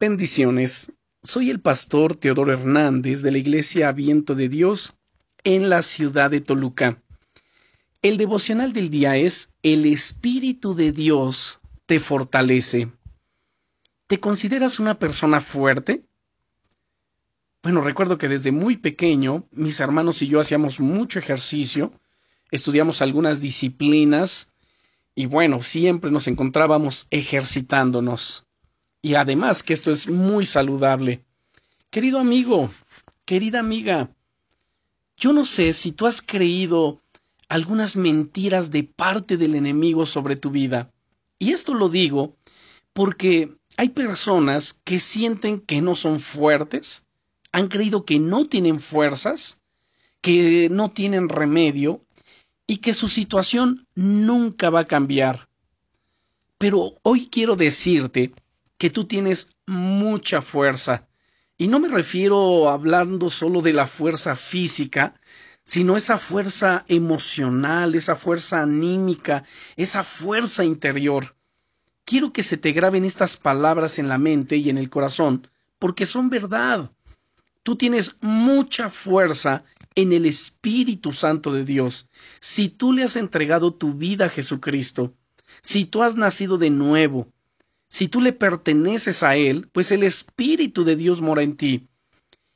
Bendiciones. Soy el pastor Teodoro Hernández de la Iglesia Viento de Dios en la ciudad de Toluca. El devocional del día es El Espíritu de Dios te fortalece. ¿Te consideras una persona fuerte? Bueno, recuerdo que desde muy pequeño mis hermanos y yo hacíamos mucho ejercicio, estudiamos algunas disciplinas y bueno, siempre nos encontrábamos ejercitándonos y además que esto es muy saludable. Querido amigo, querida amiga, yo no sé si tú has creído algunas mentiras de parte del enemigo sobre tu vida. Y esto lo digo porque hay personas que sienten que no son fuertes, han creído que no tienen fuerzas, que no tienen remedio y que su situación nunca va a cambiar. Pero hoy quiero decirte que tú tienes mucha fuerza. Y no me refiero hablando solo de la fuerza física, sino esa fuerza emocional, esa fuerza anímica, esa fuerza interior. Quiero que se te graben estas palabras en la mente y en el corazón, porque son verdad. Tú tienes mucha fuerza en el Espíritu Santo de Dios. Si tú le has entregado tu vida a Jesucristo, si tú has nacido de nuevo, si tú le perteneces a Él, pues el Espíritu de Dios mora en ti.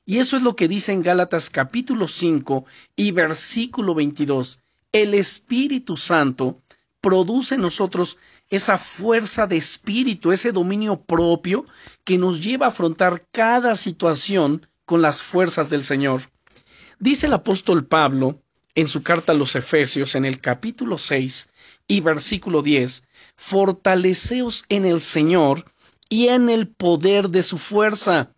Y eso es lo que dice en Gálatas capítulo 5 y versículo 22. El Espíritu Santo produce en nosotros esa fuerza de espíritu, ese dominio propio que nos lleva a afrontar cada situación con las fuerzas del Señor. Dice el apóstol Pablo en su carta a los Efesios en el capítulo 6 y versículo 10, fortaleceos en el Señor y en el poder de su fuerza.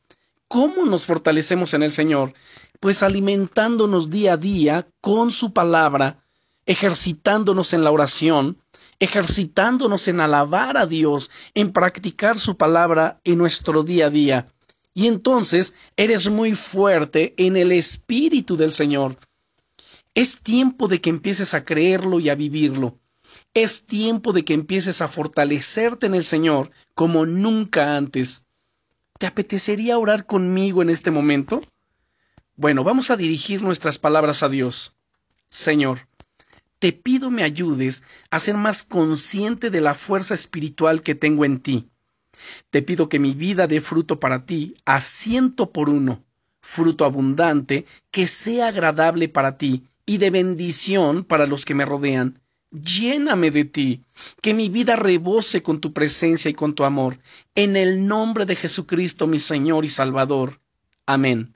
¿Cómo nos fortalecemos en el Señor? Pues alimentándonos día a día con su palabra, ejercitándonos en la oración, ejercitándonos en alabar a Dios, en practicar su palabra en nuestro día a día. Y entonces eres muy fuerte en el Espíritu del Señor. Es tiempo de que empieces a creerlo y a vivirlo. Es tiempo de que empieces a fortalecerte en el Señor como nunca antes. ¿Te apetecería orar conmigo en este momento? Bueno, vamos a dirigir nuestras palabras a Dios. Señor, te pido me ayudes a ser más consciente de la fuerza espiritual que tengo en ti. Te pido que mi vida dé fruto para ti a ciento por uno, fruto abundante que sea agradable para ti y de bendición para los que me rodean. Lléname de ti, que mi vida rebose con tu presencia y con tu amor, en el nombre de Jesucristo mi Señor y Salvador. Amén.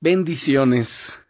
Bendiciones.